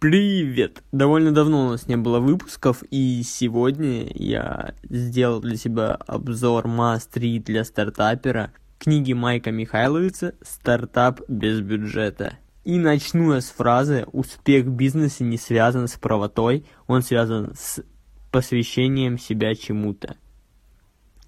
Привет! Довольно давно у нас не было выпусков, и сегодня я сделал для себя обзор Must Read для стартапера книги Майка Михайловица «Стартап без бюджета». И начну я с фразы «Успех в бизнесе не связан с правотой, он связан с посвящением себя чему-то».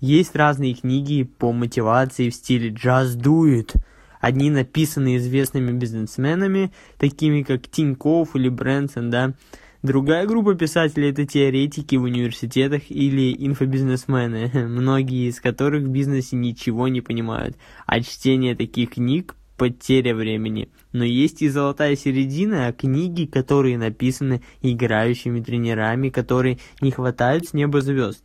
Есть разные книги по мотивации в стиле «Just do it», Одни написаны известными бизнесменами, такими как Тинькофф или Брэнсон, да. Другая группа писателей – это теоретики в университетах или инфобизнесмены, многие из которых в бизнесе ничего не понимают, а чтение таких книг – потеря времени. Но есть и золотая середина, а книги, которые написаны играющими тренерами, которые не хватают с неба звезд.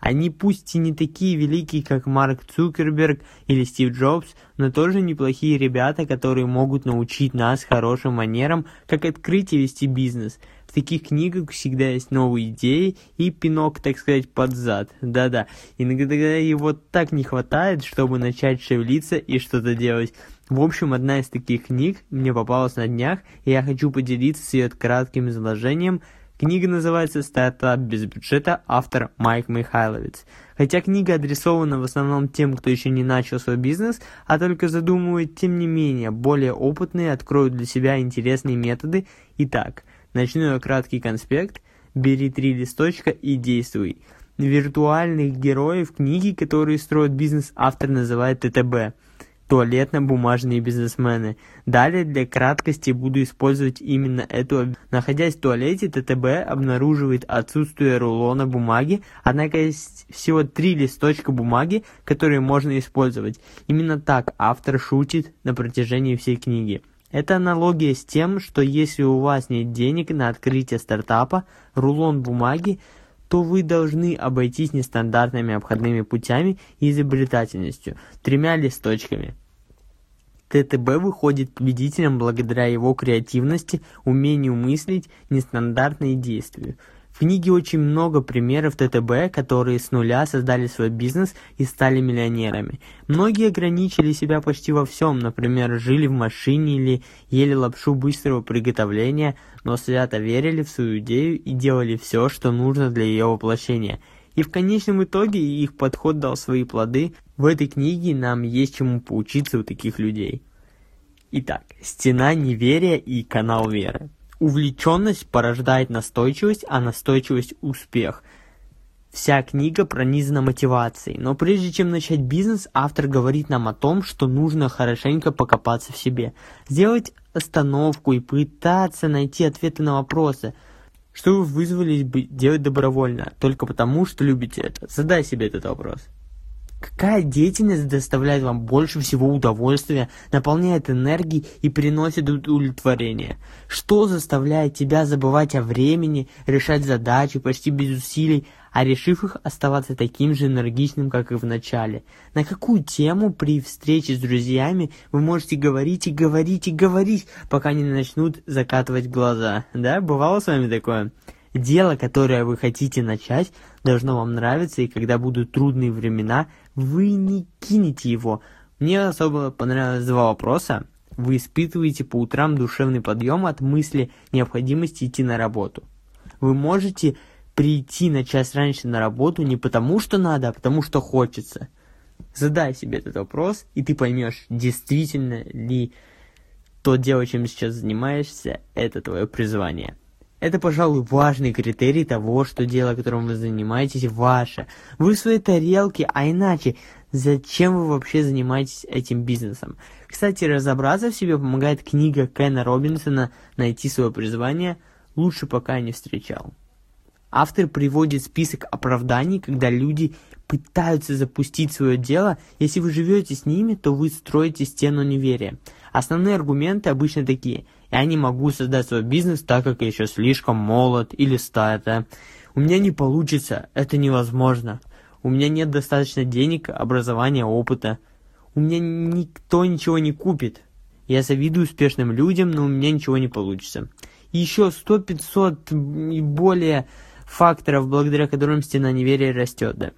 Они пусть и не такие великие, как Марк Цукерберг или Стив Джобс, но тоже неплохие ребята, которые могут научить нас хорошим манерам, как открыть и вести бизнес. В таких книгах всегда есть новые идеи и пинок, так сказать, под зад. Да-да, иногда его так не хватает, чтобы начать шевелиться и что-то делать. В общем, одна из таких книг мне попалась на днях, и я хочу поделиться с ее кратким изложением – Книга называется «Стартап без бюджета», автор Майк Михайловец. Хотя книга адресована в основном тем, кто еще не начал свой бизнес, а только задумывает, тем не менее, более опытные откроют для себя интересные методы. Итак, начну я краткий конспект. Бери три листочка и действуй. Виртуальных героев книги, которые строят бизнес, автор называет ТТБ туалетно-бумажные бизнесмены. Далее для краткости буду использовать именно эту. Находясь в туалете, ТТБ обнаруживает отсутствие рулона бумаги, однако есть всего три листочка бумаги, которые можно использовать. Именно так автор шутит на протяжении всей книги. Это аналогия с тем, что если у вас нет денег на открытие стартапа, рулон бумаги то вы должны обойтись нестандартными обходными путями и изобретательностью, тремя листочками. ТТБ выходит победителем благодаря его креативности, умению мыслить, нестандартные действия. В книге очень много примеров ТТБ, которые с нуля создали свой бизнес и стали миллионерами. Многие ограничили себя почти во всем, например, жили в машине или ели лапшу быстрого приготовления, но свято верили в свою идею и делали все, что нужно для ее воплощения. И в конечном итоге их подход дал свои плоды. В этой книге нам есть чему поучиться у таких людей. Итак, стена неверия и канал веры. Увлеченность порождает настойчивость, а настойчивость – успех. Вся книга пронизана мотивацией, но прежде чем начать бизнес, автор говорит нам о том, что нужно хорошенько покопаться в себе, сделать остановку и пытаться найти ответы на вопросы, что вы вызвались бы делать добровольно, только потому, что любите это. Задай себе этот вопрос. Какая деятельность доставляет вам больше всего удовольствия, наполняет энергией и приносит удовлетворение? Что заставляет тебя забывать о времени, решать задачи почти без усилий, а решив их оставаться таким же энергичным, как и в начале? На какую тему при встрече с друзьями вы можете говорить и говорить и говорить, пока не начнут закатывать глаза? Да, бывало с вами такое? Дело, которое вы хотите начать, должно вам нравиться, и когда будут трудные времена, вы не кинете его. Мне особо понравилось два вопроса. Вы испытываете по утрам душевный подъем от мысли необходимости идти на работу. Вы можете прийти на час раньше на работу не потому, что надо, а потому, что хочется. Задай себе этот вопрос, и ты поймешь, действительно ли то дело, чем сейчас занимаешься, это твое призвание. Это, пожалуй, важный критерий того, что дело, которым вы занимаетесь, ваше. Вы в своей тарелке, а иначе, зачем вы вообще занимаетесь этим бизнесом? Кстати, разобраться в себе помогает книга Кена Робинсона «Найти свое призвание» лучше пока не встречал. Автор приводит список оправданий, когда люди пытаются запустить свое дело. Если вы живете с ними, то вы строите стену неверия. Основные аргументы обычно такие – я не могу создать свой бизнес, так как я еще слишком молод или старый. У меня не получится, это невозможно. У меня нет достаточно денег, образования, опыта. У меня никто ничего не купит. Я завидую успешным людям, но у меня ничего не получится. Еще 100-500 и более факторов, благодаря которым стена неверия растет. Да.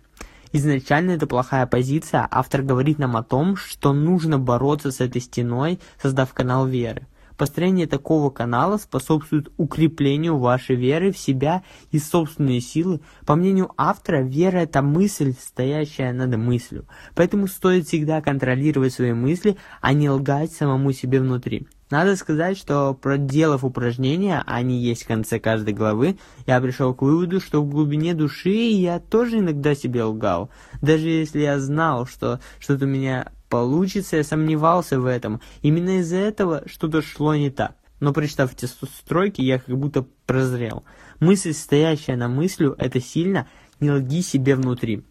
Изначально это плохая позиция, автор говорит нам о том, что нужно бороться с этой стеной, создав канал веры. Построение такого канала способствует укреплению вашей веры в себя и собственные силы. По мнению автора, вера – это мысль, стоящая над мыслью. Поэтому стоит всегда контролировать свои мысли, а не лгать самому себе внутри. Надо сказать, что проделав упражнения, они есть в конце каждой главы, я пришел к выводу, что в глубине души я тоже иногда себе лгал. Даже если я знал, что что-то меня получится, я сомневался в этом. Именно из-за этого что-то шло не так. Но прочитав эти стройки, я как будто прозрел. Мысль, стоящая на мыслю, это сильно, не лги себе внутри.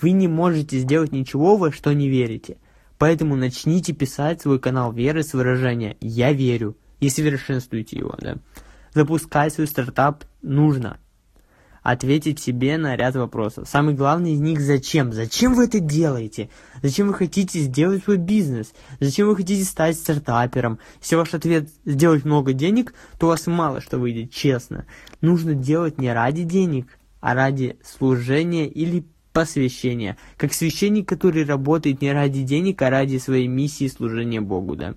Вы не можете сделать ничего, во что не верите. Поэтому начните писать свой канал веры с выражения «Я верю» и совершенствуйте его. Да? Запускать свой стартап нужно. Ответить себе на ряд вопросов. Самый главный из них – зачем? Зачем вы это делаете? Зачем вы хотите сделать свой бизнес? Зачем вы хотите стать стартапером? Если ваш ответ – сделать много денег, то у вас мало что выйдет, честно. Нужно делать не ради денег, а ради служения или посвящения, как священник, который работает не ради денег, а ради своей миссии служения Богу, да.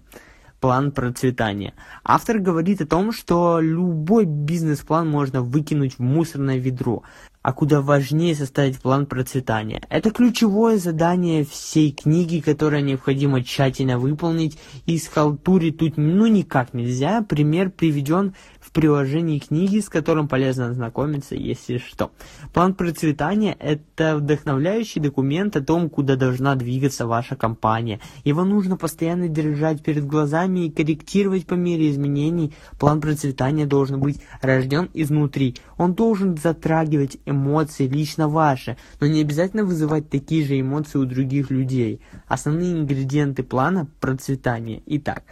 План процветания. Автор говорит о том, что любой бизнес-план можно выкинуть в мусорное ведро, а куда важнее составить план процветания. Это ключевое задание всей книги, которое необходимо тщательно выполнить, и схалтурить тут ну никак нельзя. Пример приведен в приложении книги, с которым полезно ознакомиться, если что. План процветания – это вдохновляющий документ о том, куда должна двигаться ваша компания. Его нужно постоянно держать перед глазами и корректировать по мере изменений. План процветания должен быть рожден изнутри. Он должен затрагивать эмоции лично ваши, но не обязательно вызывать такие же эмоции у других людей. Основные ингредиенты плана процветания. Итак,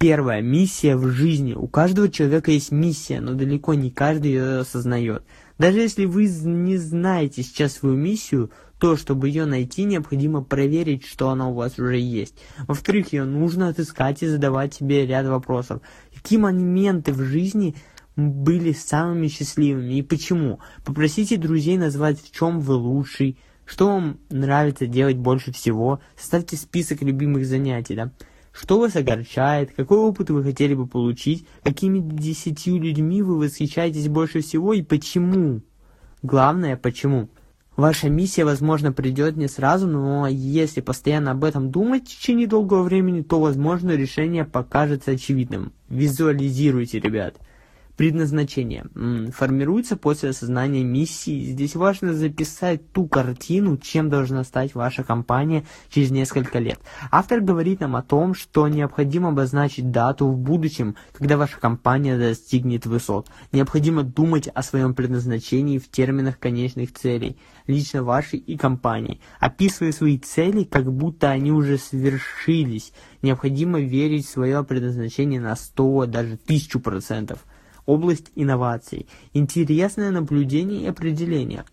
Первое. Миссия в жизни. У каждого человека есть миссия, но далеко не каждый ее осознает. Даже если вы не знаете сейчас свою миссию, то, чтобы ее найти, необходимо проверить, что она у вас уже есть. Во-вторых, ее нужно отыскать и задавать себе ряд вопросов. Какие моменты в жизни были самыми счастливыми и почему? Попросите друзей назвать, в чем вы лучший, что вам нравится делать больше всего. Составьте список любимых занятий, да. Что вас огорчает? Какой опыт вы хотели бы получить? Какими десятью людьми вы восхищаетесь больше всего и почему? Главное, почему? Ваша миссия, возможно, придет не сразу, но если постоянно об этом думать в течение долгого времени, то, возможно, решение покажется очевидным. Визуализируйте, ребят. Предназначение. Формируется после осознания миссии. Здесь важно записать ту картину, чем должна стать ваша компания через несколько лет. Автор говорит нам о том, что необходимо обозначить дату в будущем, когда ваша компания достигнет высот. Необходимо думать о своем предназначении в терминах конечных целей, лично вашей и компании. Описывая свои цели, как будто они уже свершились. Необходимо верить в свое предназначение на 100, даже 1000% область инноваций. Интересное наблюдение и определение.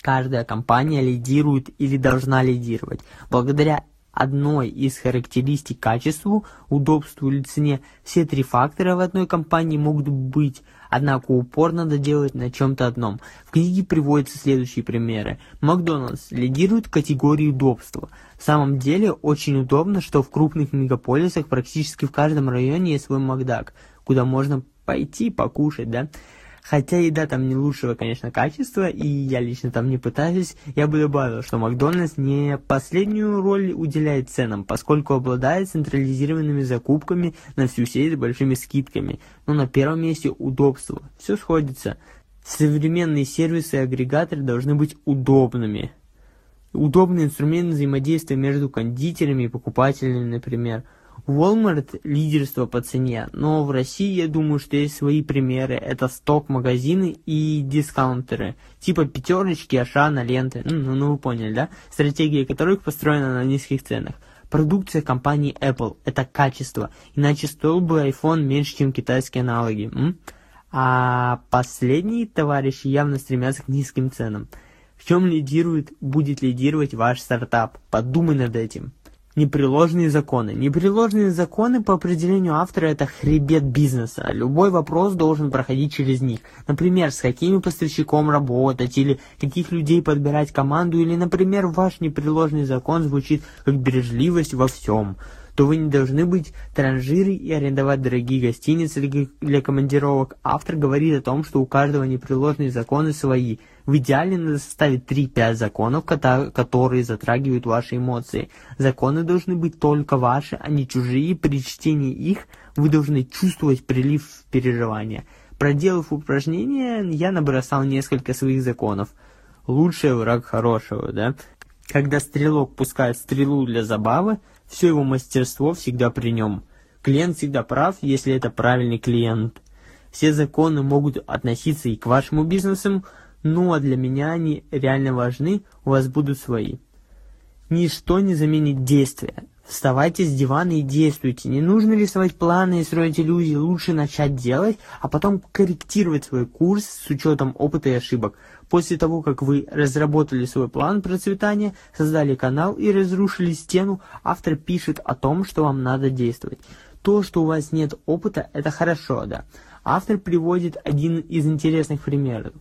Каждая компания лидирует или должна лидировать. Благодаря одной из характеристик качеству, удобству или цене, все три фактора в одной компании могут быть, однако упор надо делать на чем-то одном. В книге приводятся следующие примеры. Макдональдс лидирует в категории удобства. В самом деле очень удобно, что в крупных мегаполисах практически в каждом районе есть свой Макдак, куда можно пойти покушать, да. Хотя еда там не лучшего, конечно, качества, и я лично там не пытаюсь, я бы добавил, что Макдональдс не последнюю роль уделяет ценам, поскольку обладает централизированными закупками на всю сеть с большими скидками. Но на первом месте удобство. Все сходится. Современные сервисы и агрегаторы должны быть удобными. Удобный инструмент взаимодействия между кондитерами и покупателями, например – Walmart лидерство по цене, но в России я думаю, что есть свои примеры. Это сток-магазины и дискаунтеры, типа пятерочки, Ашана, ленты. Ну, ну, ну вы поняли, да? Стратегия которых построена на низких ценах. Продукция компании Apple – это качество, иначе стоил бы iPhone меньше, чем китайские аналоги. М? А последние товарищи явно стремятся к низким ценам. В чем лидирует, будет лидировать ваш стартап? Подумай над этим. Непреложные законы. Непреложные законы по определению автора это хребет бизнеса. Любой вопрос должен проходить через них. Например, с каким поставщиком работать, или каких людей подбирать команду, или, например, ваш непреложный закон звучит как бережливость во всем. то вы не должны быть транжирой и арендовать дорогие гостиницы для командировок. Автор говорит о том, что у каждого непреложные законы свои. В идеале надо составить 3-5 законов, которые затрагивают ваши эмоции. Законы должны быть только ваши, а не чужие. При чтении их вы должны чувствовать прилив переживания. Проделав упражнение, я набросал несколько своих законов. Лучший враг хорошего, да? Когда стрелок пускает стрелу для забавы, все его мастерство всегда при нем. Клиент всегда прав, если это правильный клиент. Все законы могут относиться и к вашему бизнесу, ну а для меня они реально важны, у вас будут свои. Ничто не заменит действия. Вставайте с дивана и действуйте. Не нужно рисовать планы и строить иллюзии. Лучше начать делать, а потом корректировать свой курс с учетом опыта и ошибок. После того, как вы разработали свой план процветания, создали канал и разрушили стену, автор пишет о том, что вам надо действовать. То, что у вас нет опыта, это хорошо, да. Автор приводит один из интересных примеров.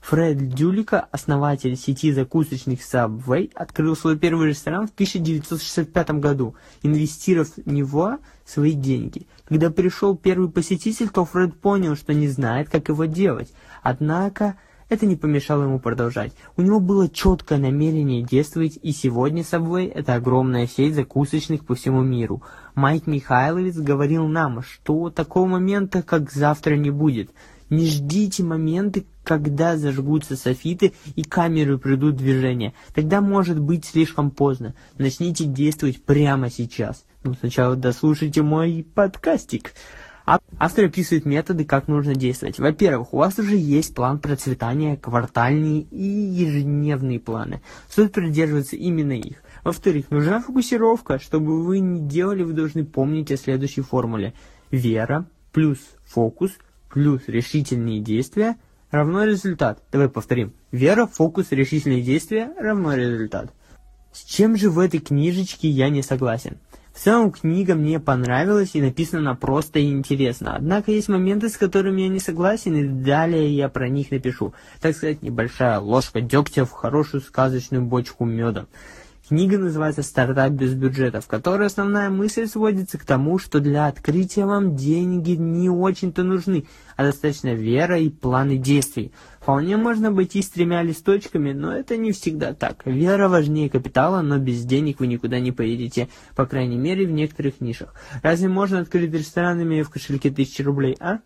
Фред Дюлика, основатель сети закусочных Subway, открыл свой первый ресторан в 1965 году, инвестировав в него свои деньги. Когда пришел первый посетитель, то Фред понял, что не знает, как его делать. Однако это не помешало ему продолжать. У него было четкое намерение действовать, и сегодня Subway – это огромная сеть закусочных по всему миру. Майк Михайловец говорил нам, что такого момента, как завтра, не будет – не ждите моменты, когда зажгутся софиты и камеры придут в движение. Тогда может быть слишком поздно. Начните действовать прямо сейчас. Ну, сначала дослушайте мой подкастик. Автор описывает методы, как нужно действовать. Во-первых, у вас уже есть план процветания, квартальные и ежедневные планы. Стоит придерживаться именно их. Во-вторых, нужна фокусировка. Чтобы вы не делали, вы должны помнить о следующей формуле. Вера плюс фокус – плюс решительные действия равно результат. Давай повторим. Вера, фокус, решительные действия равно результат. С чем же в этой книжечке я не согласен? В целом книга мне понравилась и написана просто и интересно. Однако есть моменты, с которыми я не согласен, и далее я про них напишу. Так сказать, небольшая ложка дегтя в хорошую сказочную бочку меда. Книга называется «Стартап без бюджета», в которой основная мысль сводится к тому, что для открытия вам деньги не очень-то нужны, а достаточно вера и планы действий. Вполне можно обойтись тремя листочками, но это не всегда так. Вера важнее капитала, но без денег вы никуда не поедете, по крайней мере в некоторых нишах. Разве можно открыть ресторан, имея в кошельке тысячи рублей, а?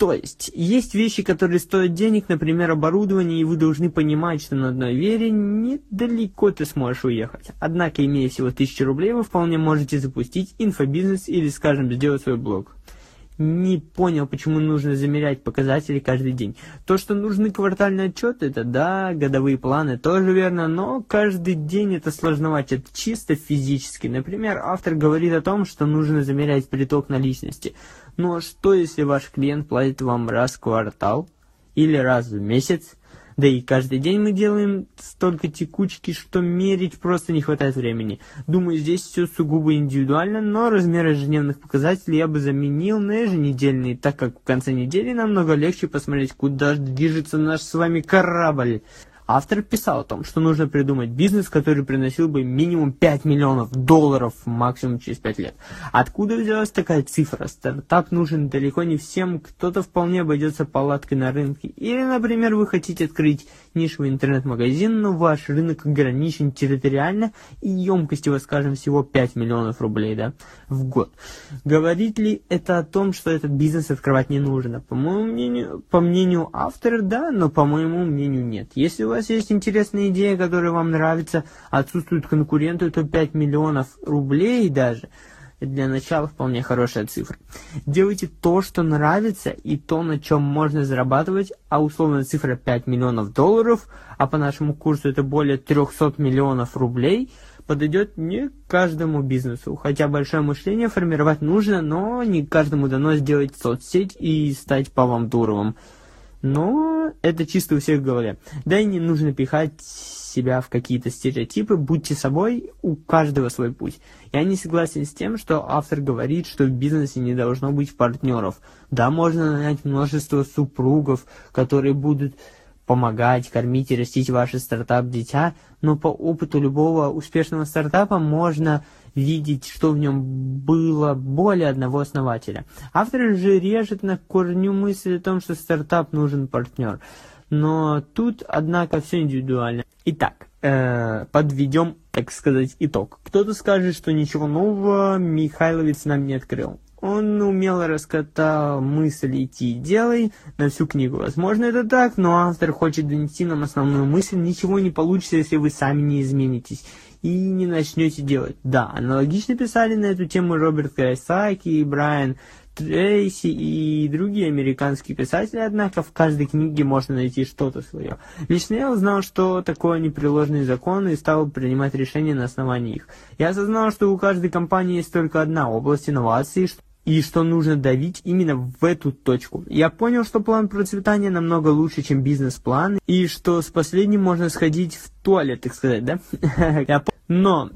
То есть, есть вещи, которые стоят денег, например, оборудование, и вы должны понимать, что на одной вере недалеко ты сможешь уехать. Однако, имея всего 1000 рублей, вы вполне можете запустить инфобизнес или, скажем, сделать свой блог. Не понял, почему нужно замерять показатели каждый день. То, что нужны квартальные отчеты, это да, годовые планы тоже верно, но каждый день это сложновато, это чисто физически. Например, автор говорит о том, что нужно замерять приток наличности. Ну а что, если ваш клиент платит вам раз в квартал или раз в месяц? Да и каждый день мы делаем столько текучки, что мерить просто не хватает времени. Думаю, здесь все сугубо индивидуально, но размер ежедневных показателей я бы заменил на еженедельные, так как в конце недели намного легче посмотреть, куда движется наш с вами корабль. Автор писал о том, что нужно придумать бизнес, который приносил бы минимум 5 миллионов долларов максимум через 5 лет. Откуда взялась такая цифра? Стартап нужен далеко не всем, кто-то вполне обойдется палаткой на рынке. Или, например, вы хотите открыть нишевый интернет-магазин, но ваш рынок ограничен территориально и емкость его, скажем, всего 5 миллионов рублей да, в год. Говорит ли это о том, что этот бизнес открывать не нужно? По моему мнению, по мнению автора, да, но по моему мнению нет. Если у вас вас есть интересная идея, которая вам нравится, отсутствуют конкуренты, то 5 миллионов рублей даже для начала вполне хорошая цифра. Делайте то, что нравится, и то, на чем можно зарабатывать, а условная цифра 5 миллионов долларов, а по нашему курсу это более 300 миллионов рублей, подойдет не каждому бизнесу. Хотя большое мышление формировать нужно, но не каждому дано сделать соцсеть и стать Павлом Дуровым. Но это чисто у всех в голове. Да и не нужно пихать себя в какие-то стереотипы, будьте собой, у каждого свой путь. Я не согласен с тем, что автор говорит, что в бизнесе не должно быть партнеров. Да, можно нанять множество супругов, которые будут помогать, кормить и растить ваш стартап-дитя, но по опыту любого успешного стартапа можно видеть, что в нем было более одного основателя. Автор же режет на корню мысль о том, что стартап нужен партнер. Но тут, однако, все индивидуально. Итак, э, подведем, так сказать, итог. Кто-то скажет, что ничего нового Михайловец нам не открыл. Он умело раскатал мысль «идти делай» на всю книгу. Возможно, это так, но автор хочет донести нам основную мысль «ничего не получится, если вы сами не изменитесь» и не начнете делать. Да, аналогично писали на эту тему Роберт Кайсаки Брайан Трейси и другие американские писатели, однако в каждой книге можно найти что-то свое. Лично я узнал, что такое непреложный закон и стал принимать решения на основании их. Я осознал, что у каждой компании есть только одна область инноваций, и что нужно давить именно в эту точку. Я понял, что план процветания намного лучше, чем бизнес-план, и что с последним можно сходить в туалет, так сказать, да? Но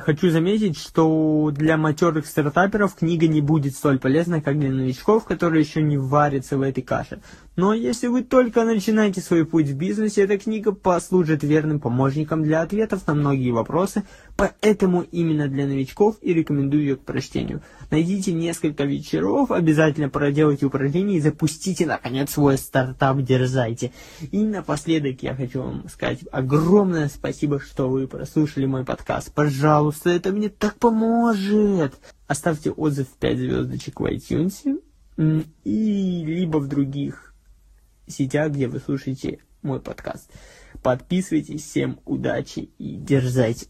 хочу заметить, что для матерых стартаперов книга не будет столь полезна, как для новичков, которые еще не варятся в этой каше. Но если вы только начинаете свой путь в бизнесе, эта книга послужит верным помощником для ответов на многие вопросы, поэтому именно для новичков и рекомендую ее к прочтению. Найдите несколько вечеров, обязательно проделайте упражнения и запустите, наконец, свой стартап, дерзайте. И напоследок я хочу вам сказать огромное спасибо, что вы прослушали мой подкаст. Пожалуйста, это мне так поможет. Оставьте отзыв 5 звездочек в iTunes и либо в других сетях, где вы слушаете мой подкаст. Подписывайтесь, всем удачи и дерзайте.